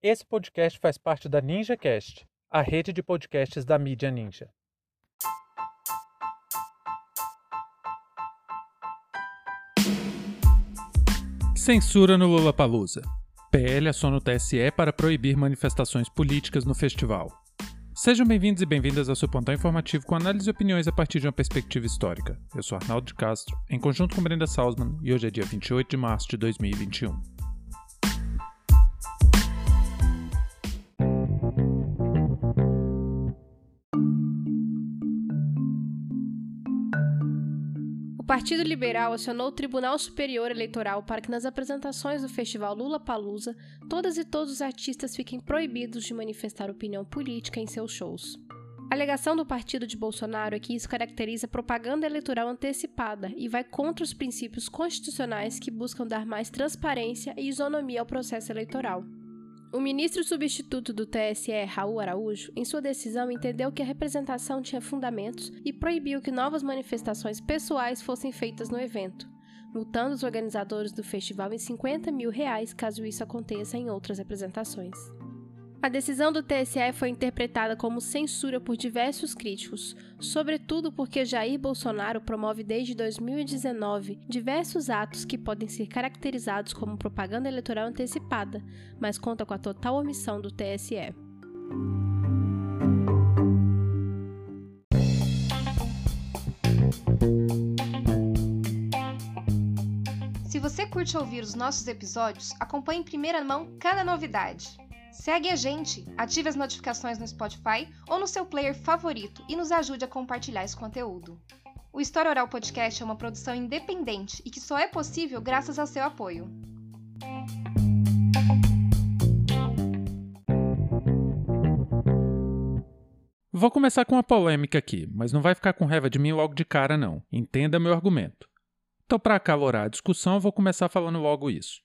Esse podcast faz parte da NinjaCast, a rede de podcasts da mídia Ninja. Censura no Lollapalooza. PL aciona o TSE para proibir manifestações políticas no festival. Sejam bem-vindos e bem-vindas ao seu pontão informativo com análise e opiniões a partir de uma perspectiva histórica. Eu sou Arnaldo de Castro, em conjunto com Brenda Salzman, e hoje é dia 28 de março de 2021. Partido Liberal acionou o Tribunal Superior Eleitoral para que nas apresentações do festival Lula Palusa, todas e todos os artistas fiquem proibidos de manifestar opinião política em seus shows. A alegação do partido de Bolsonaro é que isso caracteriza propaganda eleitoral antecipada e vai contra os princípios constitucionais que buscam dar mais transparência e isonomia ao processo eleitoral. O ministro substituto do TSE, Raul Araújo, em sua decisão entendeu que a representação tinha fundamentos e proibiu que novas manifestações pessoais fossem feitas no evento, multando os organizadores do festival em 50 mil reais caso isso aconteça em outras representações. A decisão do TSE foi interpretada como censura por diversos críticos, sobretudo porque Jair Bolsonaro promove desde 2019 diversos atos que podem ser caracterizados como propaganda eleitoral antecipada, mas conta com a total omissão do TSE. Se você curte ouvir os nossos episódios, acompanhe em primeira mão cada novidade. Segue a gente, ative as notificações no Spotify ou no seu player favorito e nos ajude a compartilhar esse conteúdo. O História Oral Podcast é uma produção independente e que só é possível graças ao seu apoio. Vou começar com uma polêmica aqui, mas não vai ficar com raiva de mim logo de cara, não. Entenda meu argumento. Então, para acalorar a discussão, vou começar falando logo isso.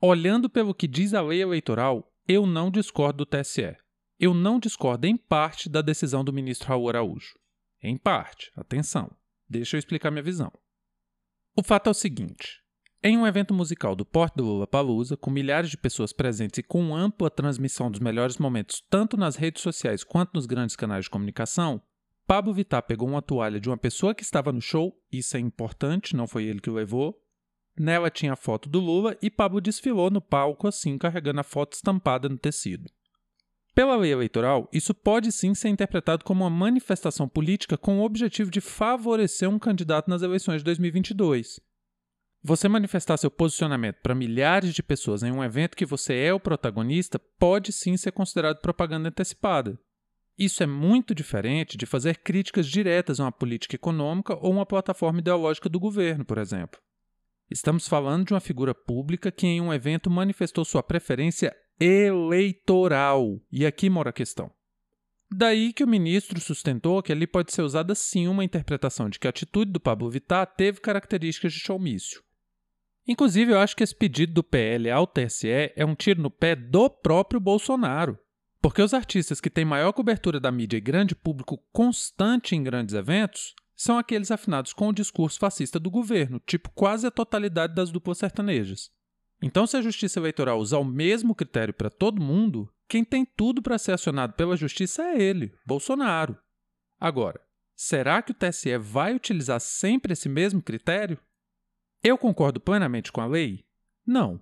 Olhando pelo que diz a lei eleitoral, eu não discordo do TSE. Eu não discordo em parte da decisão do ministro Raul Araújo. Em parte, atenção, deixa eu explicar minha visão. O fato é o seguinte: em um evento musical do porte do Lula Palusa, com milhares de pessoas presentes e com ampla transmissão dos melhores momentos tanto nas redes sociais quanto nos grandes canais de comunicação, Pablo Vittar pegou uma toalha de uma pessoa que estava no show, isso é importante, não foi ele que o levou, Nela tinha a foto do Lula e Pablo desfilou no palco assim, carregando a foto estampada no tecido. Pela lei eleitoral, isso pode sim ser interpretado como uma manifestação política com o objetivo de favorecer um candidato nas eleições de 2022. Você manifestar seu posicionamento para milhares de pessoas em um evento que você é o protagonista pode sim ser considerado propaganda antecipada. Isso é muito diferente de fazer críticas diretas a uma política econômica ou uma plataforma ideológica do governo, por exemplo. Estamos falando de uma figura pública que em um evento manifestou sua preferência eleitoral. E aqui mora a questão. Daí que o ministro sustentou que ali pode ser usada sim uma interpretação de que a atitude do Pablo Vittar teve características de showmício. Inclusive, eu acho que esse pedido do PL ao TSE é um tiro no pé do próprio Bolsonaro. Porque os artistas que têm maior cobertura da mídia e grande público constante em grandes eventos são aqueles afinados com o discurso fascista do governo, tipo quase a totalidade das duplas sertanejas. Então, se a justiça eleitoral usar o mesmo critério para todo mundo, quem tem tudo para ser acionado pela justiça é ele, Bolsonaro. Agora, será que o TSE vai utilizar sempre esse mesmo critério? Eu concordo plenamente com a lei? Não.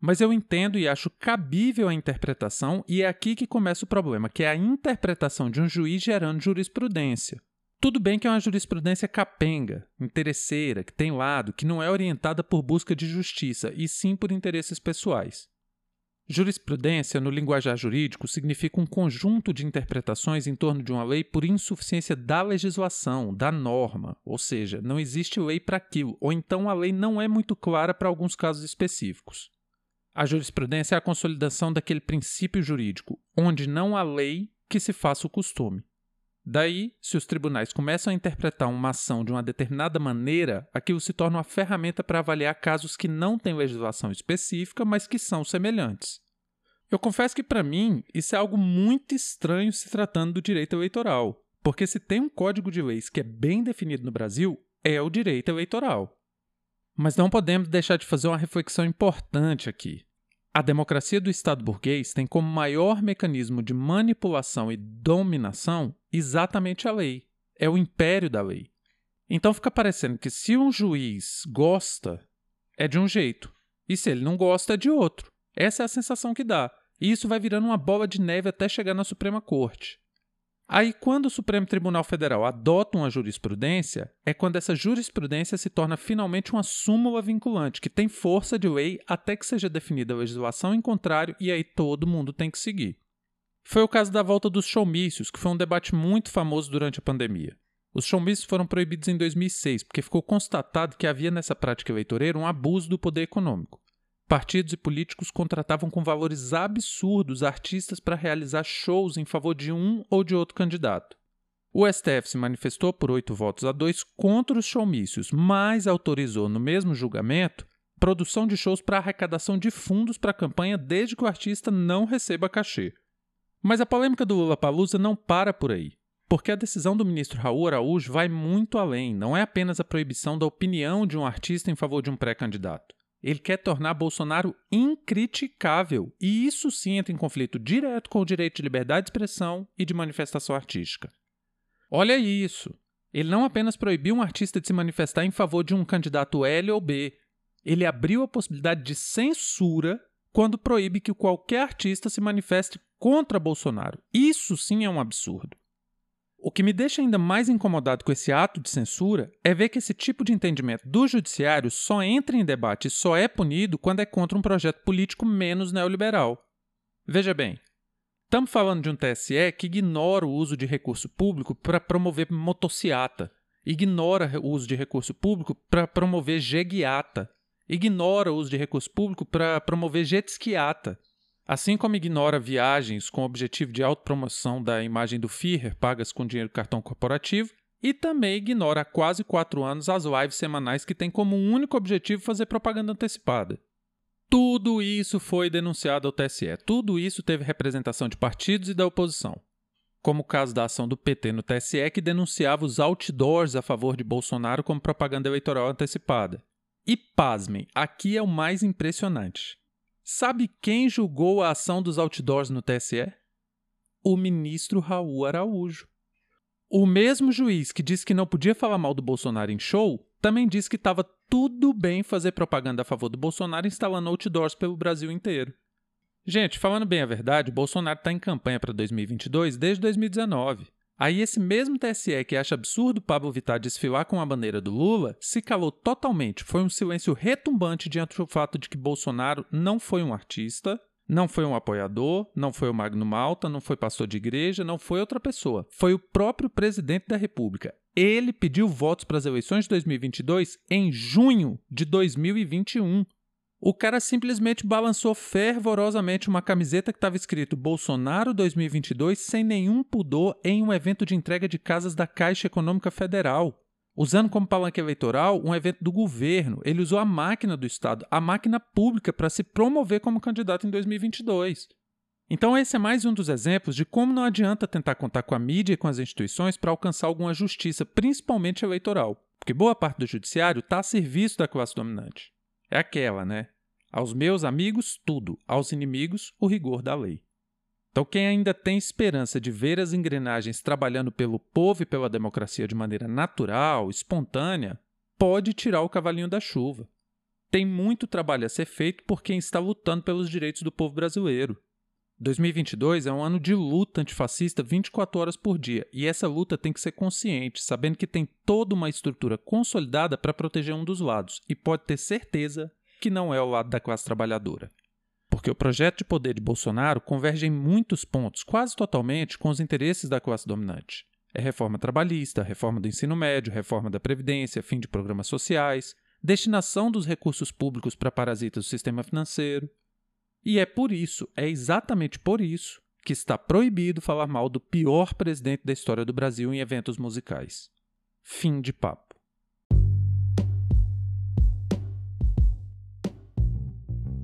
Mas eu entendo e acho cabível a interpretação, e é aqui que começa o problema, que é a interpretação de um juiz gerando jurisprudência. Tudo bem que é uma jurisprudência capenga, interesseira, que tem lado, que não é orientada por busca de justiça, e sim por interesses pessoais. Jurisprudência, no linguajar jurídico, significa um conjunto de interpretações em torno de uma lei por insuficiência da legislação, da norma, ou seja, não existe lei para aquilo, ou então a lei não é muito clara para alguns casos específicos. A jurisprudência é a consolidação daquele princípio jurídico, onde não há lei que se faça o costume. Daí, se os tribunais começam a interpretar uma ação de uma determinada maneira, aquilo se torna uma ferramenta para avaliar casos que não têm legislação específica, mas que são semelhantes. Eu confesso que, para mim, isso é algo muito estranho se tratando do direito eleitoral, porque se tem um código de leis que é bem definido no Brasil, é o direito eleitoral. Mas não podemos deixar de fazer uma reflexão importante aqui. A democracia do Estado burguês tem como maior mecanismo de manipulação e dominação exatamente a lei. É o império da lei. Então fica parecendo que se um juiz gosta, é de um jeito, e se ele não gosta, é de outro. Essa é a sensação que dá. E isso vai virando uma bola de neve até chegar na Suprema Corte. Aí, quando o Supremo Tribunal Federal adota uma jurisprudência, é quando essa jurisprudência se torna finalmente uma súmula vinculante, que tem força de lei até que seja definida a legislação em contrário e aí todo mundo tem que seguir. Foi o caso da volta dos showmícios, que foi um debate muito famoso durante a pandemia. Os showmícios foram proibidos em 2006 porque ficou constatado que havia nessa prática eleitoreira um abuso do poder econômico. Partidos e políticos contratavam com valores absurdos artistas para realizar shows em favor de um ou de outro candidato. O STF se manifestou por oito votos a dois contra os showmícios, mas autorizou no mesmo julgamento produção de shows para arrecadação de fundos para a campanha desde que o artista não receba cachê. Mas a polêmica do Lula Palusa não para por aí, porque a decisão do ministro Raul Araújo vai muito além, não é apenas a proibição da opinião de um artista em favor de um pré-candidato. Ele quer tornar Bolsonaro incriticável, e isso sim entra em conflito direto com o direito de liberdade de expressão e de manifestação artística. Olha isso! Ele não apenas proibiu um artista de se manifestar em favor de um candidato L ou B, ele abriu a possibilidade de censura quando proíbe que qualquer artista se manifeste contra Bolsonaro. Isso sim é um absurdo. O que me deixa ainda mais incomodado com esse ato de censura é ver que esse tipo de entendimento do judiciário só entra em debate e só é punido quando é contra um projeto político menos neoliberal. Veja bem, estamos falando de um TSE que ignora o uso de recurso público para promover motociata, ignora o uso de recurso público para promover jeguiata, ignora o uso de recurso público para promover jetskiata. Assim como ignora viagens com o objetivo de autopromoção da imagem do Führer pagas com dinheiro do cartão corporativo, e também ignora há quase quatro anos as lives semanais que têm como único objetivo fazer propaganda antecipada. Tudo isso foi denunciado ao TSE, tudo isso teve representação de partidos e da oposição. Como o caso da ação do PT no TSE, que denunciava os outdoors a favor de Bolsonaro como propaganda eleitoral antecipada. E pasmem, aqui é o mais impressionante. Sabe quem julgou a ação dos outdoors no TSE? O ministro Raul Araújo. O mesmo juiz que disse que não podia falar mal do Bolsonaro em show também disse que estava tudo bem fazer propaganda a favor do Bolsonaro instalando outdoors pelo Brasil inteiro. Gente, falando bem a verdade, Bolsonaro está em campanha para 2022 desde 2019. Aí esse mesmo TSE que acha absurdo Pablo Vittar desfilar com a bandeira do Lula se calou totalmente. Foi um silêncio retumbante diante do fato de que Bolsonaro não foi um artista, não foi um apoiador, não foi o Magno Malta, não foi pastor de igreja, não foi outra pessoa. Foi o próprio presidente da República. Ele pediu votos para as eleições de 2022 em junho de 2021. O cara simplesmente balançou fervorosamente uma camiseta que estava escrito Bolsonaro 2022 sem nenhum pudor em um evento de entrega de casas da Caixa Econômica Federal. Usando como palanque eleitoral um evento do governo, ele usou a máquina do Estado, a máquina pública, para se promover como candidato em 2022. Então, esse é mais um dos exemplos de como não adianta tentar contar com a mídia e com as instituições para alcançar alguma justiça, principalmente eleitoral, porque boa parte do judiciário está a serviço da classe dominante. É aquela, né? Aos meus amigos, tudo. Aos inimigos, o rigor da lei. Então, quem ainda tem esperança de ver as engrenagens trabalhando pelo povo e pela democracia de maneira natural, espontânea, pode tirar o cavalinho da chuva. Tem muito trabalho a ser feito por quem está lutando pelos direitos do povo brasileiro. 2022 é um ano de luta antifascista 24 horas por dia, e essa luta tem que ser consciente, sabendo que tem toda uma estrutura consolidada para proteger um dos lados, e pode ter certeza que não é o lado da classe trabalhadora. Porque o projeto de poder de Bolsonaro converge em muitos pontos, quase totalmente, com os interesses da classe dominante. É reforma trabalhista, reforma do ensino médio, reforma da Previdência, fim de programas sociais, destinação dos recursos públicos para parasitas do sistema financeiro. E é por isso, é exatamente por isso, que está proibido falar mal do pior presidente da história do Brasil em eventos musicais. Fim de papo.